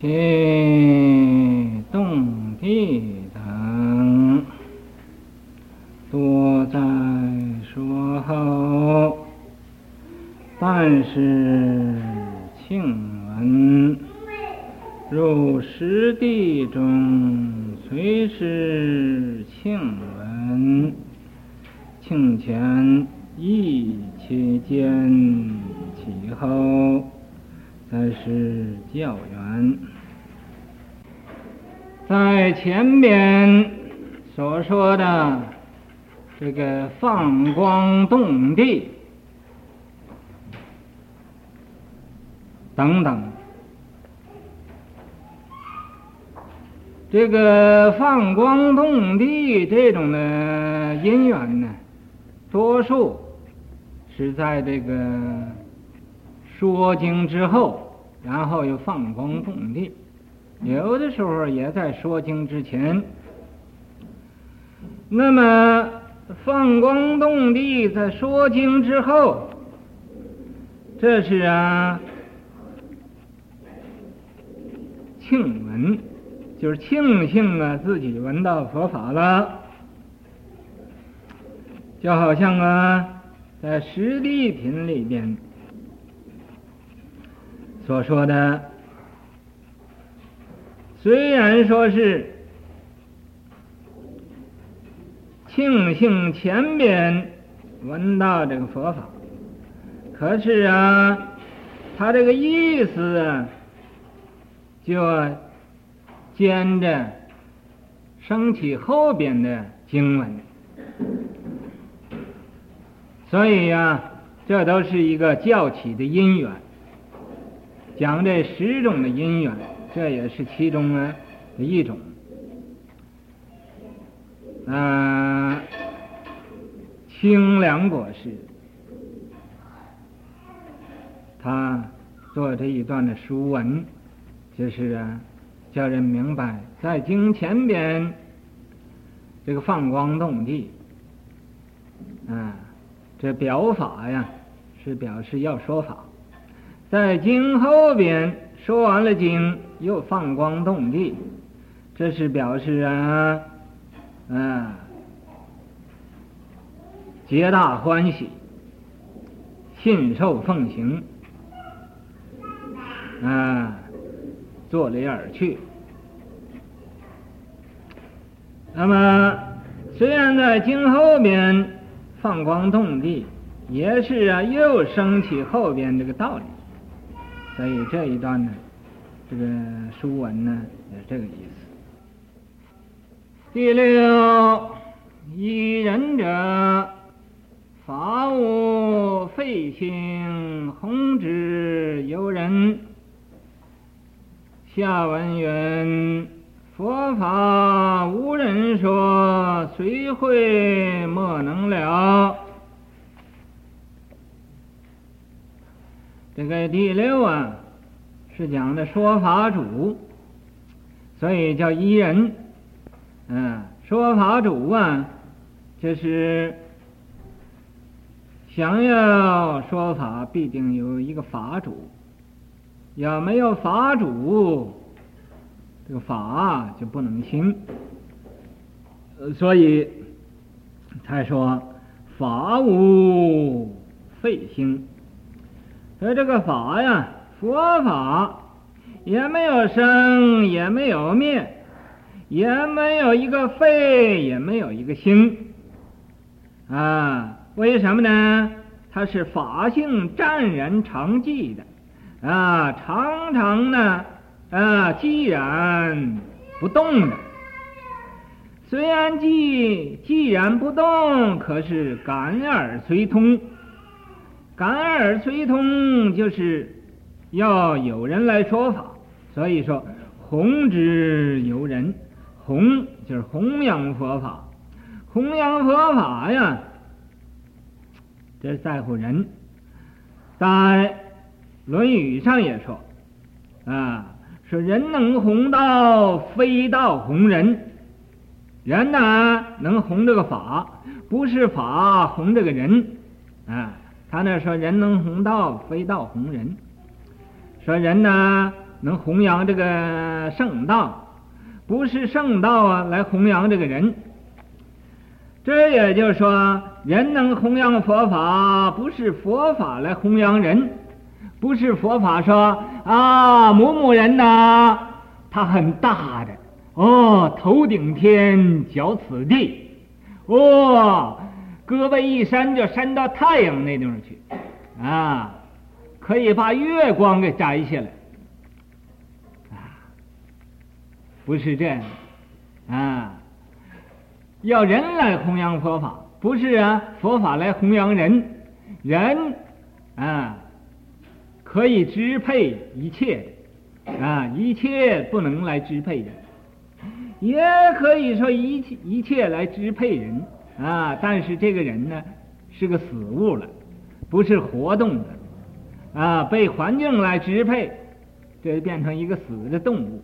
其动地等，多在说后，但是庆闻，入实地中，虽是庆闻，庆前亦其间，其后才是教缘。在前面所说的这个放光动地等等，这个放光动地这种的因缘呢，多数是在这个说经之后，然后又放光动地。有的时候也在说经之前，那么放光动地在说经之后，这是啊庆闻，就是庆幸啊自己闻到佛法了，就好像啊在十地品里边所说的。虽然说是庆幸前边闻到这个佛法，可是啊，他这个意思啊，就兼着升起后边的经文，所以呀、啊，这都是一个教起的因缘，讲这十种的因缘。这也是其中的一种，啊，清凉果师，他做这一段的书文，就是啊，叫人明白，在经前边这个放光动地，啊，这表法呀，是表示要说法，在经后边说完了经。又放光动地，这是表示啊，啊，皆大欢喜，信受奉行，啊，作礼而去。那么，虽然在经后边放光动地，也是啊，又升起后边这个道理，所以这一段呢。这个书文呢，也是这个意思。第六，依人者，法无废兴，弘之由人。下文云：佛法无人说，谁会莫能了。这个第六啊。是讲的说法主，所以叫一人。嗯，说法主啊，就是想要说法，必定有一个法主。要没有法主，这个法就不能行。所以才说法无废兴。所以这个法呀。佛法也没有生，也没有灭，也没有一个废，也没有一个兴啊！为什么呢？它是法性湛然常寂的啊，常常呢啊，寂然不动的。虽然寂寂然不动，可是感而随通，感而随通就是。要有人来说法，所以说弘之由人，弘就是弘扬佛法，弘扬佛法呀，这在乎人。在《论语》上也说，啊，说人能弘道，非道弘人。人呢，能弘这个法，不是法弘这个人。啊，他那说人能弘道，非道弘人。说人呢，能弘扬这个圣道，不是圣道啊来弘扬这个人。这也就是说，人能弘扬佛法，不是佛法来弘扬人，不是佛法说啊某某人呐，他很大的哦，头顶天，脚此地，哦，胳膊一伸就伸到太阳那地方去，啊，可以把月光给摘下来。啊不是这样，啊，要人来弘扬佛法，不是啊，佛法来弘扬人，人啊可以支配一切，啊，一切不能来支配人，也可以说一切一切来支配人，啊，但是这个人呢是个死物了，不是活动的，啊，被环境来支配，这就变成一个死的动物。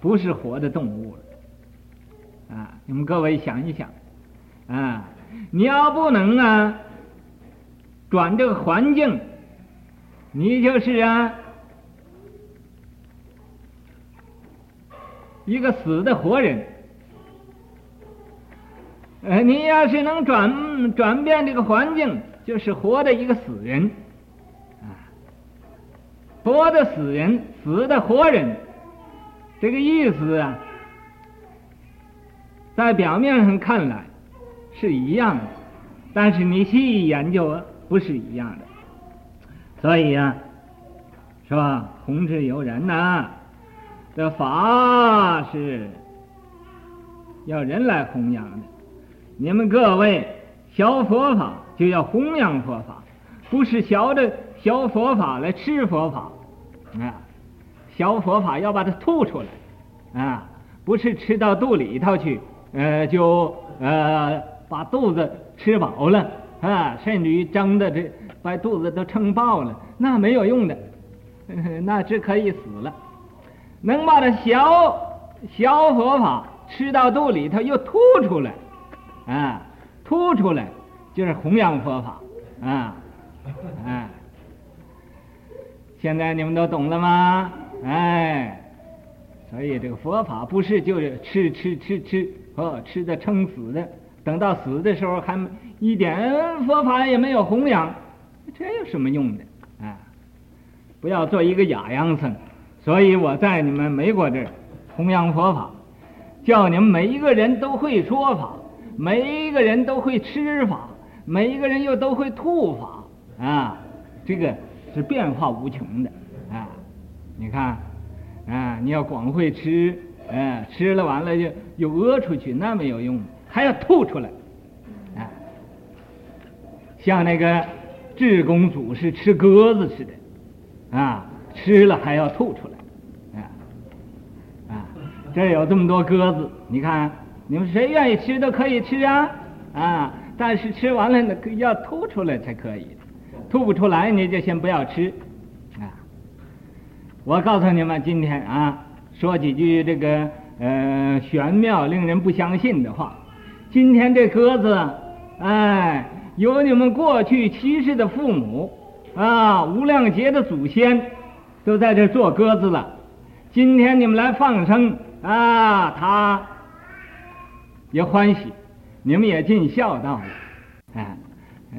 不是活的动物了，啊！你们各位想一想，啊，你要不能啊转这个环境，你就是啊一个死的活人。呃，你要是能转转变这个环境，就是活的一个死人，啊，活的死人，死的活人。这个意思啊，在表面上看来是一样的，但是你细研究，不是一样的。所以呀、啊，是吧？弘之有人呐、这法是要人来弘扬的。你们各位学佛法就要弘扬佛法，不是学着学佛法来吃佛法啊。学佛法要把它吐出来，啊，不是吃到肚里头去，呃，就呃把肚子吃饱了啊，甚至于蒸的这把肚子都撑爆了，那没有用的，那只可以死了。能把它学学佛法吃到肚里头又吐出来，啊，突出来就是弘扬佛法，啊，啊，现在你们都懂了吗？哎，所以这个佛法不是就是吃吃吃吃哦，吃的撑死的，等到死的时候还一点佛法也没有弘扬，这有什么用的啊？不要做一个哑秧僧。所以我在你们美国这儿弘扬佛法，叫你们每一个人都会说法，每一个人都会吃法，每一个人又都会吐法啊，这个是变化无穷的啊。你看，啊，你要光会吃，嗯，吃了完了就又屙出去，那没有用，还要吐出来，啊，像那个智公祖是吃鸽子似的，啊，吃了还要吐出来，啊，啊，这有这么多鸽子，你看，你们谁愿意吃都可以吃啊，啊，但是吃完了那要吐出来才可以，吐不出来你就先不要吃啊。我告诉你们，今天啊，说几句这个呃玄妙、令人不相信的话。今天这鸽子，哎，有你们过去七世的父母啊，无量劫的祖先，都在这做鸽子了。今天你们来放生啊，他也欢喜，你们也尽孝道了。哎，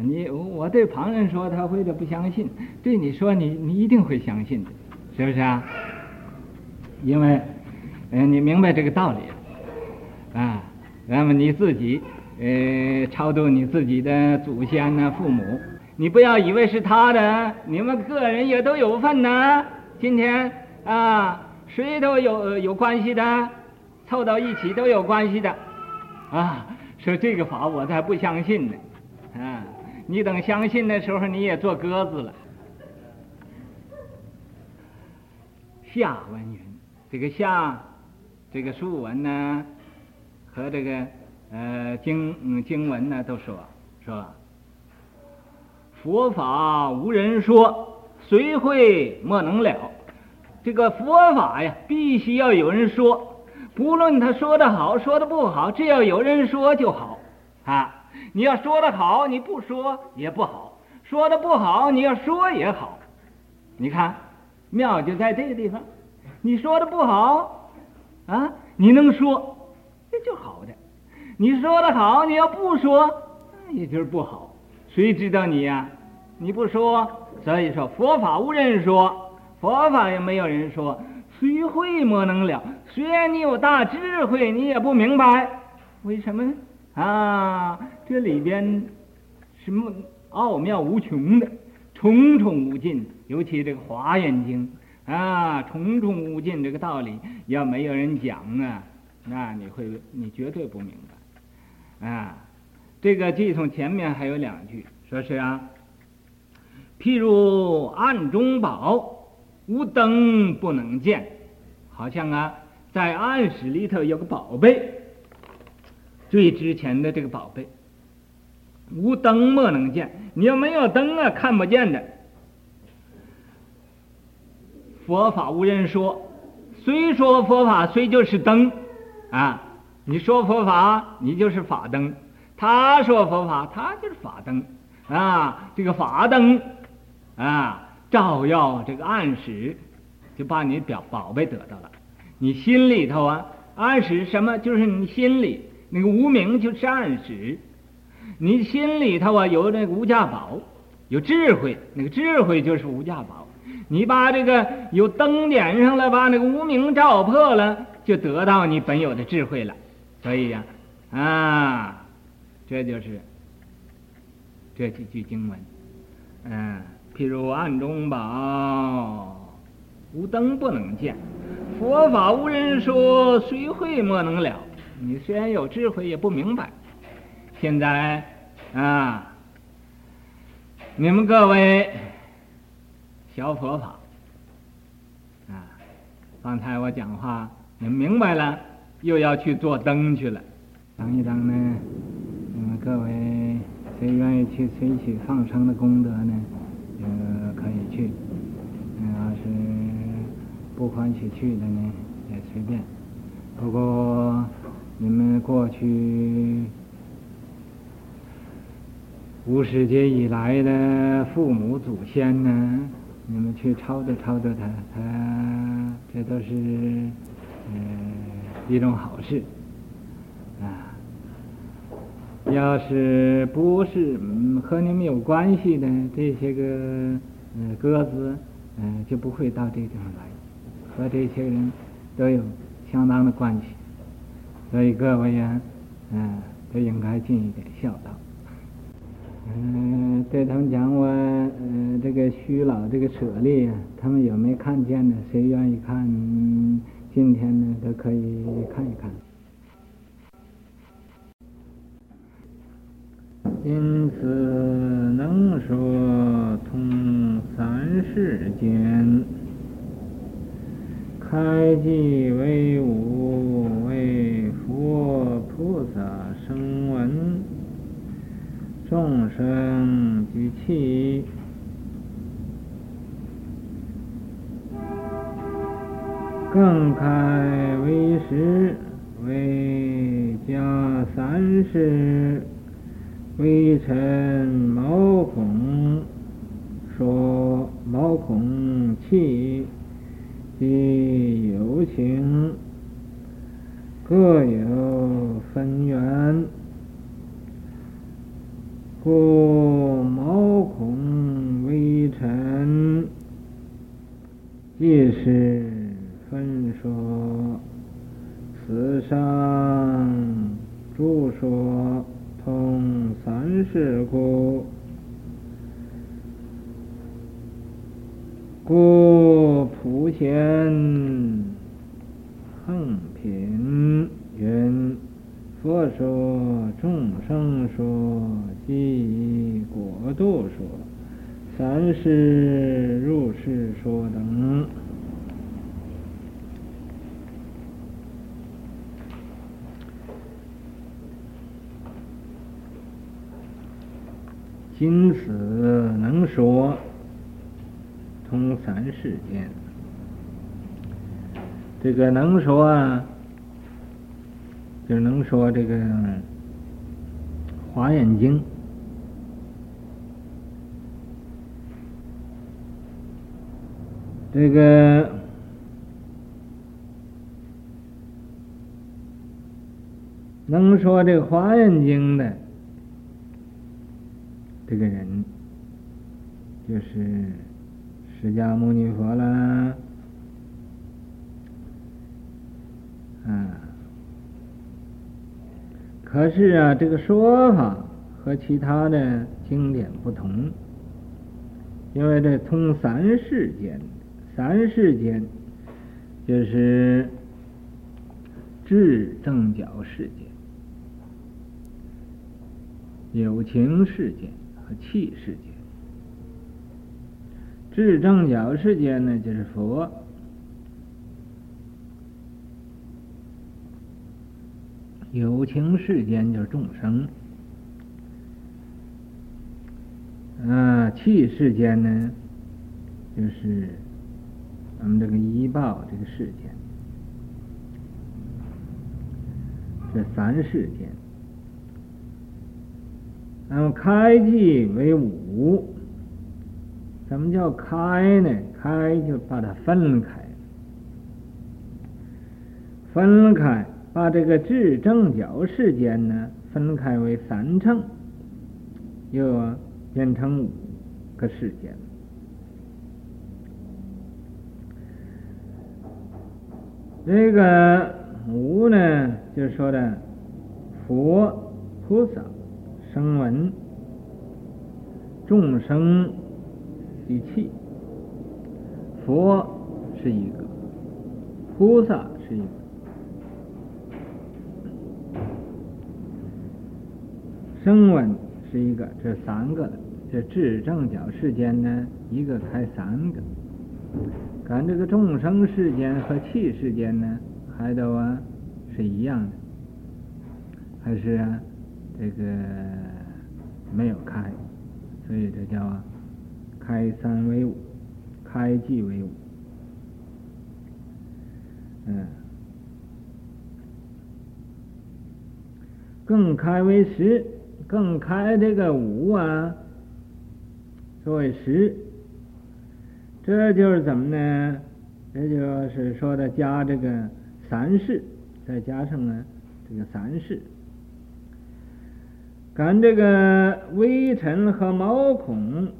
你我对旁人说，他会的不相信；对你说，你你一定会相信的。是不是啊？因为，嗯，你明白这个道理啊，那么你自己，呃，超度你自己的祖先呢、父母，你不要以为是他的，你们个人也都有份呢。今天啊，谁都有有关系的，凑到一起都有关系的，啊，说这个法我才不相信呢，啊，你等相信的时候，你也做鸽子了。下文云，这个下，这个竖文呢，和这个呃经经文呢，都说说？佛法无人说，谁会莫能了？这个佛法呀，必须要有人说，不论他说的好，说的不好，只要有人说就好啊。你要说的好，你不说也不好；说的不好，你要说也好。你看。妙就在这个地方，你说的不好啊，你能说，这就好的。你说的好，你要不说，那也就是不好。谁知道你呀？你不说，所以说佛法无人说，佛法也没有人说。虽会莫能了，虽然你有大智慧，你也不明白为什么呢啊？这里边什么奥妙无穷的，重重无尽。尤其这个《华严经》啊，重重无尽这个道理，要没有人讲啊，那你会你绝对不明白啊。这个偈颂前面还有两句，说是啊，譬如暗中宝，无灯不能见。好像啊，在暗室里头有个宝贝，最值钱的这个宝贝，无灯莫能见。你要没有灯啊，看不见的。佛法无人说，虽说佛法，虽就是灯啊。你说佛法，你就是法灯；他说佛法，他就是法灯啊。这个法灯啊，照耀这个暗室。就把你表宝贝得到了，你心里头啊，暗示什么？就是你心里那个无名，就是暗示。你心里头啊，有那个无价宝，有智慧，那个智慧就是无价宝。你把这个有灯点上了，把那个无名照破了，就得到你本有的智慧了。所以呀，啊，这就是这几句经文。嗯，譬如暗中宝。无灯不能见，佛法无人说，谁会莫能了。你虽然有智慧，也不明白。现在啊，你们各位学佛法啊，刚才我讲话，你们明白了，又要去做灯去了。等一等呢，你们各位谁愿意去随喜放生的功德呢？呃，可以去。不欢喜去的呢，也随便。不过你们过去无始劫以来的父母祖先呢，你们去超度超度他，他这都是嗯一种好事啊。要是不是嗯和你们有关系的这些个嗯鸽子，嗯就不会到这地方来。和这些人都有相当的关系，所以各位呀，嗯，都应该尽一点孝道。嗯，对他们讲我，嗯，这个虚老这个舍利，他们有没看见呢？谁愿意看？今天呢，都可以看一看。因此能说通三世间。开记为无，为佛菩萨声闻，众生具器，更开为实，为假三世，微尘毛孔说毛孔器。即有情各因此，能说通三世间。这个能说，就是能说这个《华严经》。这个能说这个《华严经》的。这个人，就是释迦牟尼佛啦。啊，可是啊，这个说法和其他的经典不同，因为这通三世间，三世间就是智正觉世间、有情世间气世间。智正觉世间呢，就是佛。有情世间就是众生，啊，气世间呢，就是咱们这个医报这个世间，这三世间。那么开即为五，怎么叫开呢？开就把它分开，分开。把这个至正觉世间呢，分开为三乘，又变成五个世间。这个五呢，就是说的佛、菩萨、声闻、众生及器。佛是一个，菩萨是一个。声闻是一个，这三个的，这智正觉世间呢，一个开三个。看这个众生世间和气世间呢，还都啊是一样的，还是啊这个没有开，所以这叫啊开三为五，开即为五。嗯，更开为十。更开这个五啊，作为十，这就是怎么呢？这就是说的加这个三世，再加上呢这个三世，跟这个微尘和毛孔、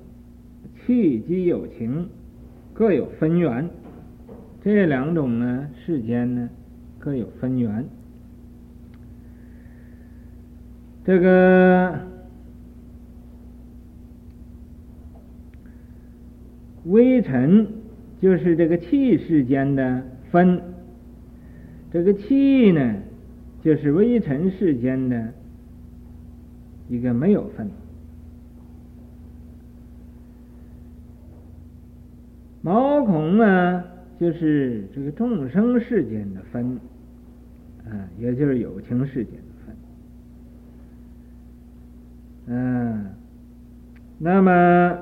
气机有情各有分缘，这两种呢世间呢各有分缘。这个微尘就是这个气世间的分，这个气呢，就是微尘世间的一个没有分。毛孔呢，就是这个众生世间的分，啊，也就是有情世间。嗯，那么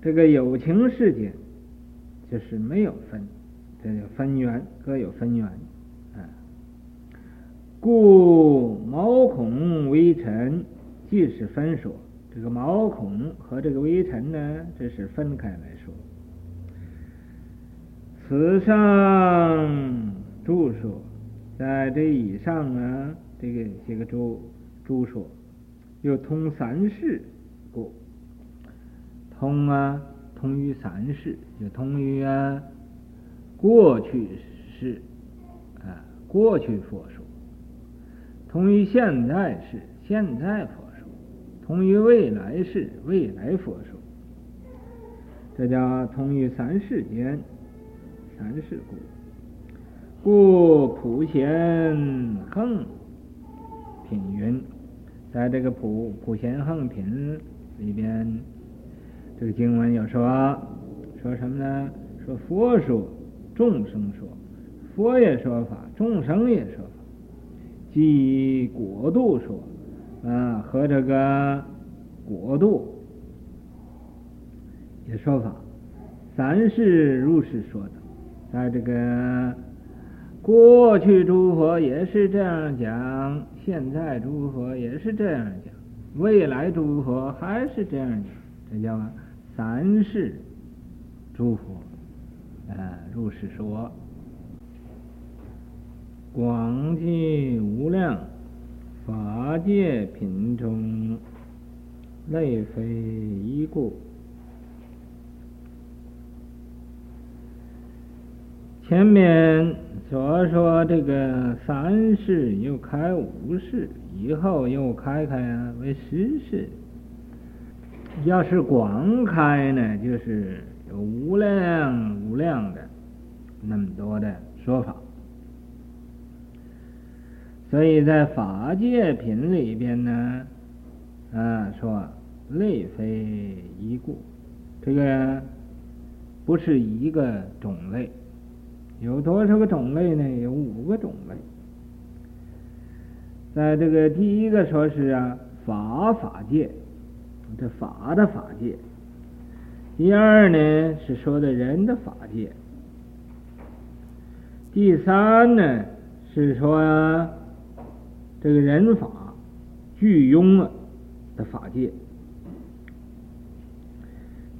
这个有情世间就是没有分，这叫分缘，各有分缘啊。故毛孔微尘即是分说，这个毛孔和这个微尘呢，这是分开来说。此上住说，在这以上啊，这个这个诸诸说。又通三世故，通啊，通于三世，就通于啊过去世啊过去佛说，通于现在世现在佛同，于未来世未来佛说，这叫通于三世间三世故，故普贤恒品云。在这个普普贤恒品里边，这个经文有说，说什么呢？说佛说，众生说，佛也说法，众生也说法，即果度说。啊，和这个国度也说法，三世如是说的，在这个。过去诸佛也是这样讲，现在诸佛也是这样讲，未来诸佛还是这样讲，这叫三世诸佛，啊，如是说，广济无量，法界品中，类非一故。前面所说这个三世又开五世，以后又开开啊为十世。要是广开呢，就是有无量无量的那么多的说法。所以在法界品里边呢，啊说类非一故，这个不是一个种类。有多少个种类呢？有五个种类。在这个第一个说是啊，法法界，这法的法界。第二呢是说的人的法界。第三呢是说，这个人法具庸啊的法界。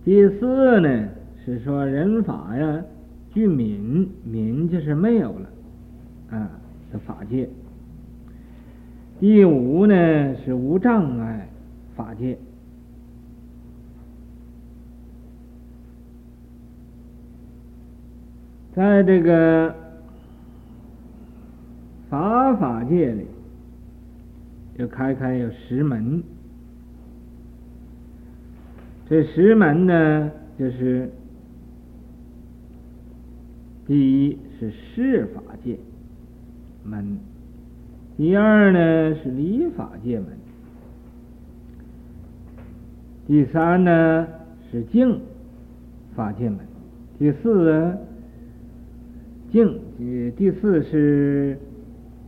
第四呢是说人法呀。具泯，泯就是没有了，啊的法界。第五呢是无障碍法界，在这个法法界里，又开开有十门，这十门呢就是。第一是事法界门，第二呢是理法界门，第三呢是净法界门，第四呢净，第四是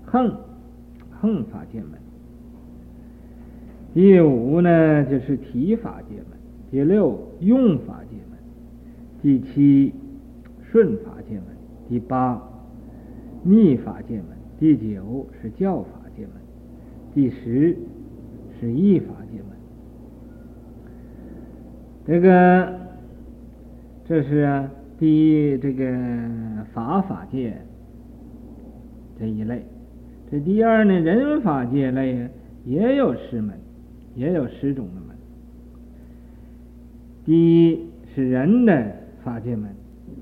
横横法界门，第五呢就是体法界门，第六用法界门，第七顺法界门，第八逆法界门，第九是教法界门，第十是义法界门。这个这是啊，第一这个法法界这一类。这第二呢，人法界类也有十门，也有十种的门。第一是人的法界门。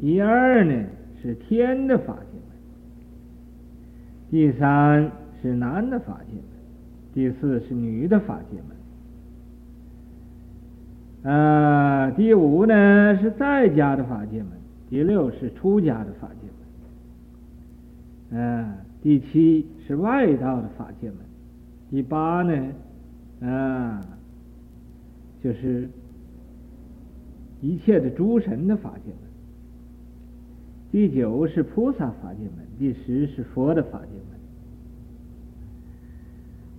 第二呢是天的法界门，第三是男的法界门，第四是女的法界门，啊，第五呢是在家的法界门，第六是出家的法界门，啊，第七是外道的法界门，第八呢，啊，就是一切的诸神的法界门。第九是菩萨法界门，第十是佛的法界门。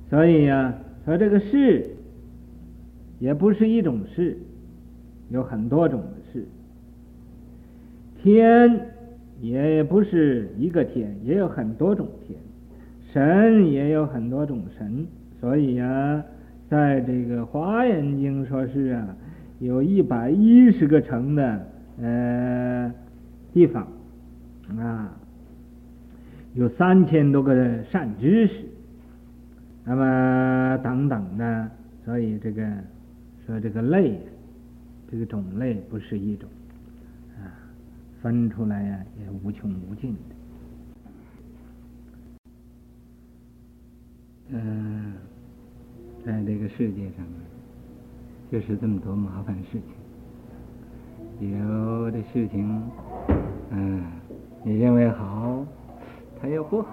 所以呀、啊，说这个事也不是一种事，有很多种的事。天也不是一个天，也有很多种天。神也有很多种神。所以呀、在这个《华严经》说是啊，有一百一十个城的呃地方。啊，有三千多个善知识，那么等等的，所以这个说这个类，这个种类不是一种，啊，分出来呀也无穷无尽的。嗯，在这个世界上，就是这么多麻烦事情，有的事情，嗯。你认为好，它又不好；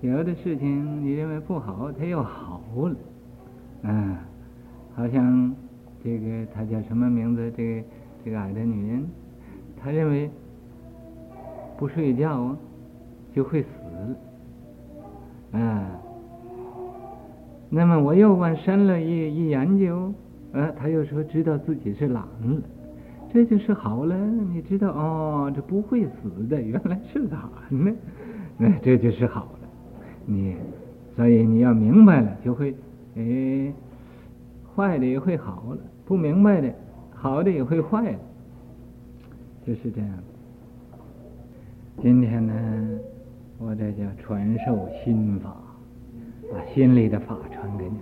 有的事情你认为不好，它又好了。嗯，好像这个他叫什么名字？这个这个矮的女人，她认为不睡觉就会死。嗯，那么我又往深了一一研究，呃，他又说知道自己是狼了。这就是好了，你知道哦，这不会死的，原来是狼呢，那这就是好了。你所以你要明白了，就会哎，坏的也会好了；不明白的，好的也会坏了，就是这样。今天呢，我这叫传授心法，把心里的法传给你们，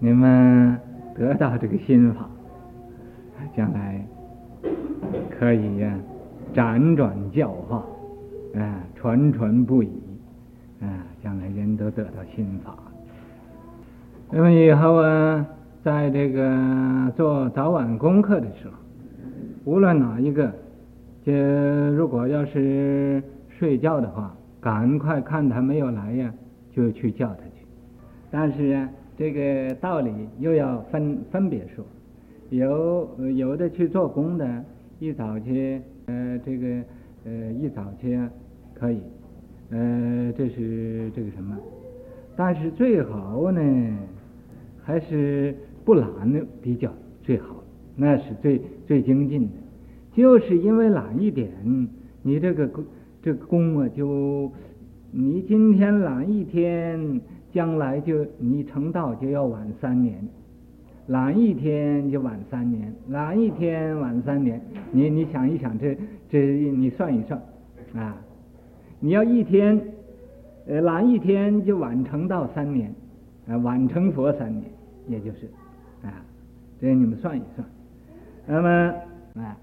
你们得到这个心法，将来可以呀辗转教化，啊，传传不已，啊，将来人都得到心法。那么以后啊，在这个做早晚功课的时候，无论哪一个，就如果要是睡觉的话，赶快看他没有来呀，就去叫他去。但是啊，这个道理又要分分别说，有有的去做工的，一早去，呃，这个呃一早去可以，呃，这是这个什么？但是最好呢，还是不懒的比较最好，那是最最精进的。就是因为懒一点，你这个功这个功啊，就你今天懒一天，将来就你成道就要晚三年，懒一天就晚三年，懒一天晚三年。你你想一想，这这你算一算啊，你要一天呃懒一天就晚成道三年，啊晚成佛三年。也就是，啊，这你们算一算，那么啊，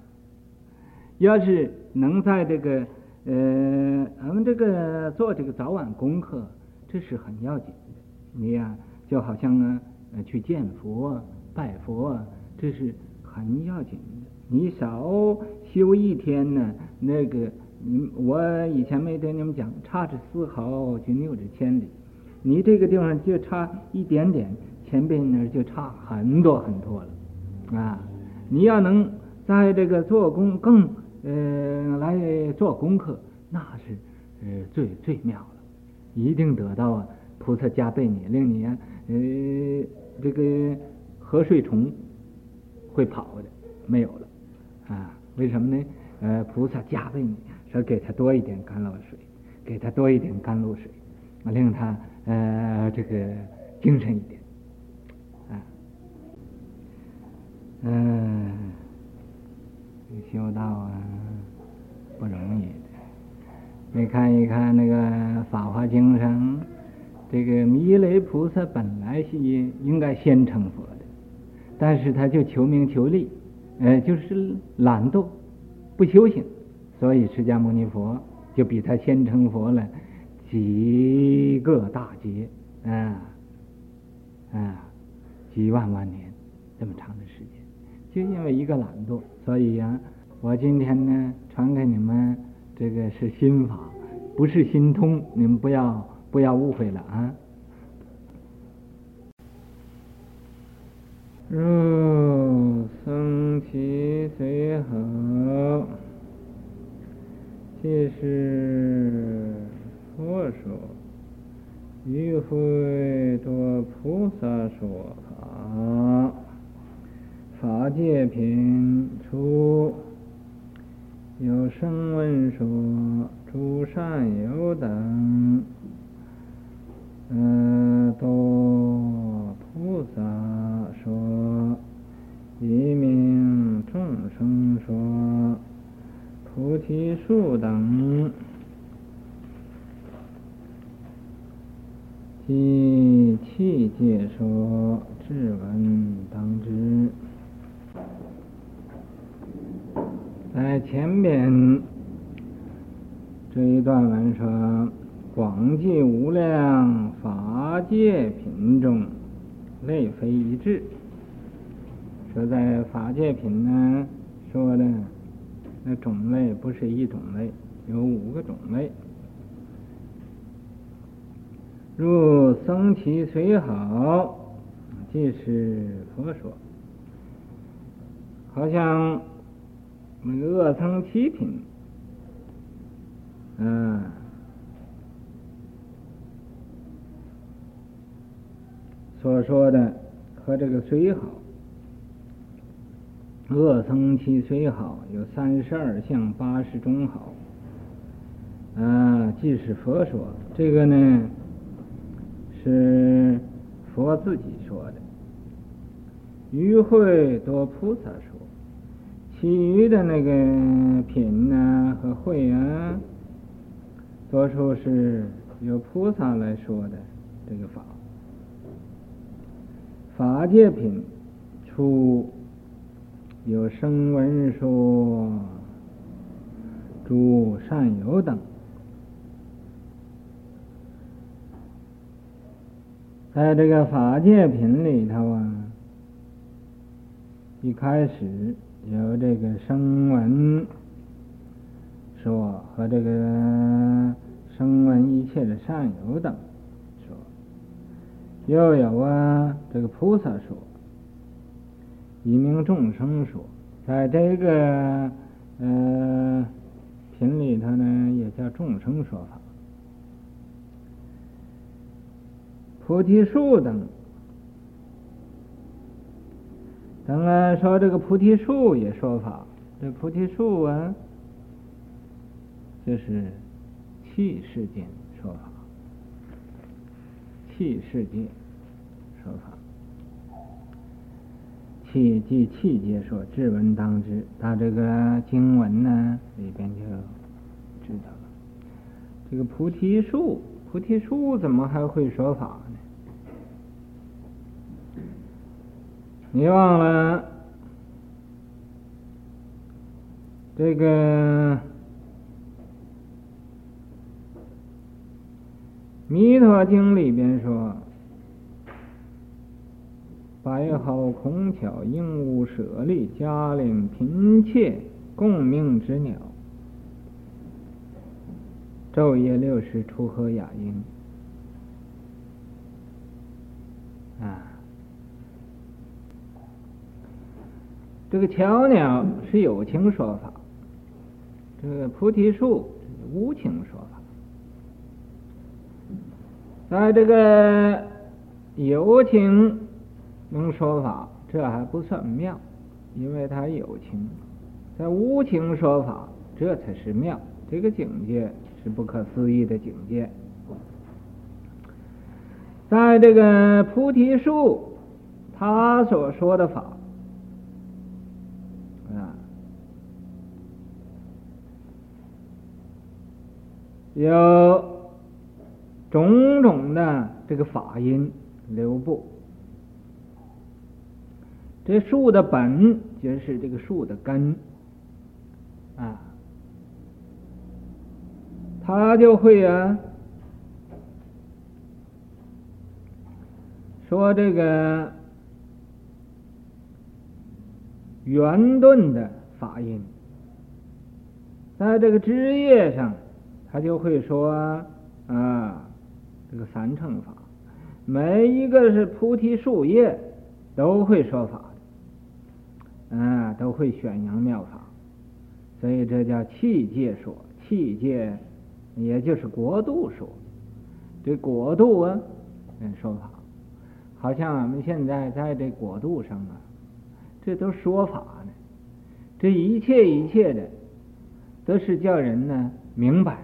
要是能在这个呃，咱们这个做这个早晚功课，这是很要紧的。你呀、就好像啊，去见佛、拜佛，这是很要紧的。你少修一天呢，那个，你我以前没跟你们讲，差之丝毫，就谬之千里。你这个地方就差一点点。前边呢就差很多很多了，啊！你要能在这个做工更呃来做功课，那是呃最最妙了，一定得到啊菩萨加倍你，令你啊呃这个瞌睡虫会跑的没有了啊？为什么呢？呃，菩萨加倍你，说给他多一点甘露水，给他多一点甘露水，啊，令他呃这个精神一点。啊嗯，修道啊，不容易的。你看一看那个《法华经》上，这个弥勒菩萨本来是应该先成佛的，但是他就求名求利，呃，就是懒惰，不修行，所以释迦牟尼佛就比他先成佛了几个大劫，啊啊，几万万年这么长的时间。就因为一个懒惰，所以呀、我今天呢传给你们这个是心法，不是心通，你们不要不要误会了啊。入僧其随好，即是佛说，于会多菩萨说法。法界品初，有声闻说，诸善友等，嗯，多菩萨说，一名众生说，菩提树等，及器界说，至闻当知。在前面这一段文说，广济无量法界品中，类非一致。说在法界品呢，说的那种类不是一种类，有五个种类。入僧其随好，即是佛说，好像。那个恶僧七品，嗯，所说的和这个虽好，恶僧七虽好有三十二相八十种好，啊，即是佛说，这个呢是佛自己说的，于会多菩萨说。其余的那个品啊和会啊，多数是由菩萨来说的，这个法。法界品出有声闻说，诸善友等，在这个法界品里头啊，一开始有这个声闻说和这个声闻一切的善友等说。又有啊，这个菩萨说，一名众生说，在这个呃品里头呢，也叫众生说法。菩提树等，咱们说这个菩提树也说法，这菩提树啊，就是器世间说法。器世界说法，器即器界说，智文当知。他这个经文呢里边就知道了。这个菩提树，菩提树怎么还会说法你忘了这个？《弥陀经》里边说：“白毫孔巧鹦鹉舍利迦陵频伽共鸣之鸟，昼夜六时出和雅音。”啊，这个巧鸟是有情说法，这个菩提树是无情说法。在这个有情能说法，这还不算妙，因为它有情；在无情说法，这才是妙。这个境界是不可思议的境界。在这个菩提树，他所说的法啊，有。种种的这个法音流布，这树的本就是这个树的根。啊，他就会啊说这个圆顿的法音，在这个枝叶上，他就会说啊。这个三乘法，每一个是菩提树叶，都会说法的，啊，都会宣扬妙法，所以这叫器界说，器界也就是国度说，这国度啊，嗯，说法，好像我们现在在这国度上啊，这都说法呢，这一切一切的，都是叫人呢明白，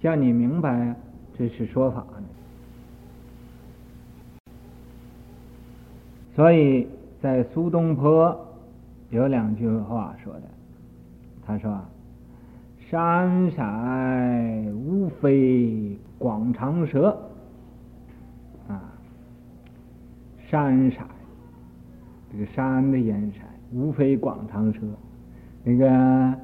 叫你明白，这是说法呢。所以在苏东坡有两句话说的，他说：“山色无非广长舌，啊，山色，这个山的颜色无非广长舌，那个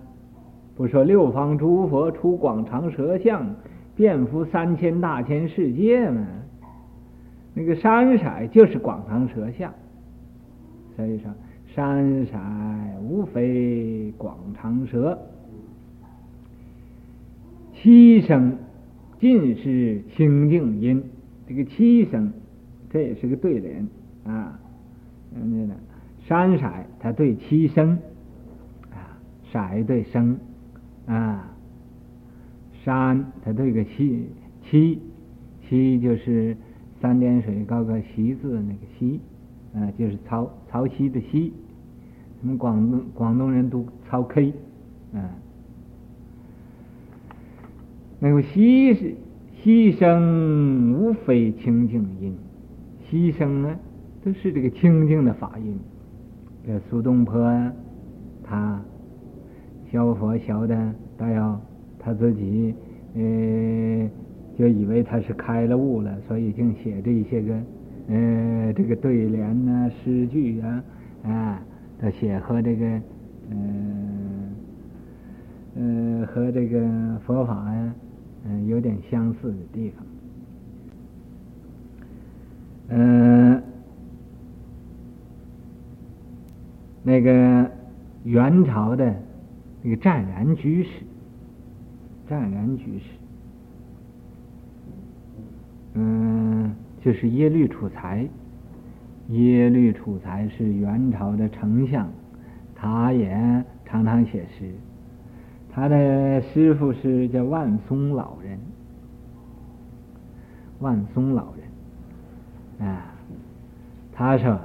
不说六方诸佛出广长舌相，遍覆三千大千世界吗？那个山色就是广长舌相。”所以说，山色无非广长舌，七声尽是清净音。这个七声，这也是个对联啊。嗯，那个山色它对七声啊，色对声啊，山它对个七七七就是三点水高个西字那个西。啊，就是曹曹溪的溪，我们广东广东人读曹 K，啊，那个溪是溪声无非清净音，溪声呢都是这个清净的法音。这苏东坡，他学佛学的，都要他自己呃就以为他是开了悟了，所以净写这些个，呃，这个对联呐、啊、诗句啊，啊，他写和这个，嗯、呃，和这个佛法呀，嗯、有点相似的地方。嗯、那个元朝的一个湛然居士，湛然居士。嗯，就是耶律楚材。耶律楚材是元朝的丞相，他也常常写诗。他的师傅是叫万松老人，万松老人啊，他说：“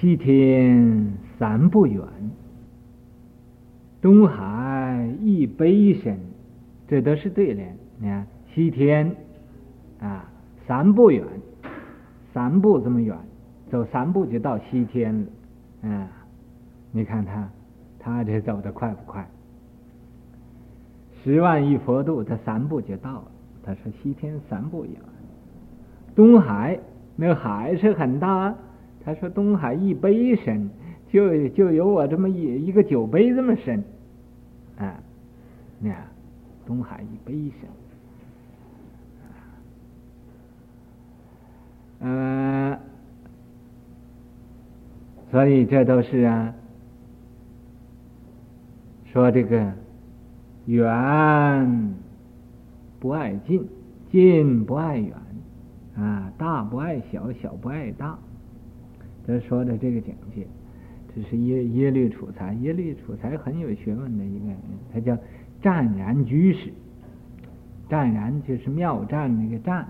西天三不远，东海一杯深。”这都是对联。你看，西天。啊，三步远，三步这么远，走三步就到西天了。啊，你看他，他这走得快不快？十万亿佛度，他三步就到了。他说西天三步远。东海那个海是很大，他说东海一杯深，就就有我这么一一个酒杯这么深。啊，你看，东海一杯深。嗯，所以这都是啊，说这个远不爱近，近不爱远，啊，大不爱小，小不爱大，这说的这个境界，这是耶耶律楚材，耶律楚材很有学问的一个人，他叫湛然居士，湛然就是妙湛那个湛，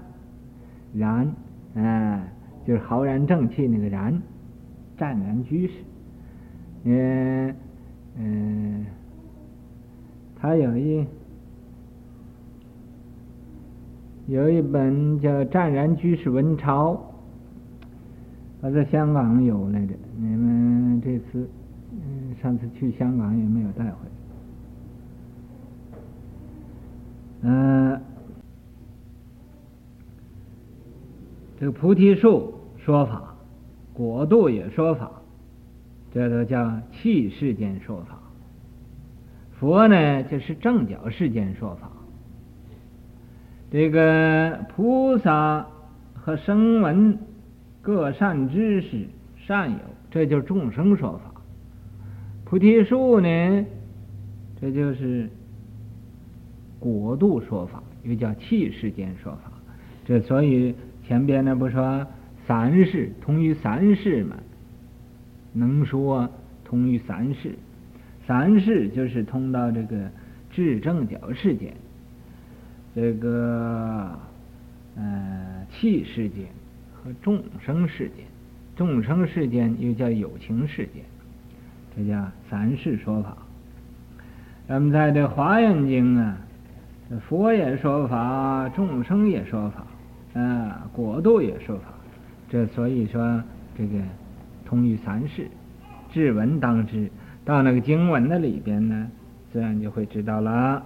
然。嗯，就是浩然正气那个然，湛然居士。嗯嗯，他有一有一本叫《湛然居士文钞》，我在香港有来着。你们这次嗯，上次去香港也没有带回。嗯。这个菩提树说法，果度也说法，这都叫器世间说法。佛呢，就是正觉世间说法。这个菩萨和声闻各善知识善有，这就是众生说法。菩提树呢，这就是果度说法，又叫器世间说法。这所以。前边呢不说三世通于三世嘛？能说通于三世，三世就是通到这个智正觉世间，这个呃器世间和众生世间，众生世间又叫有情世间，这叫三世说法。那么在这《华严经》啊，佛也说法，众生也说法。啊，果度也说法，这所以说这个通于三世，智文当知，到那个经文的里边呢，自然就会知道了。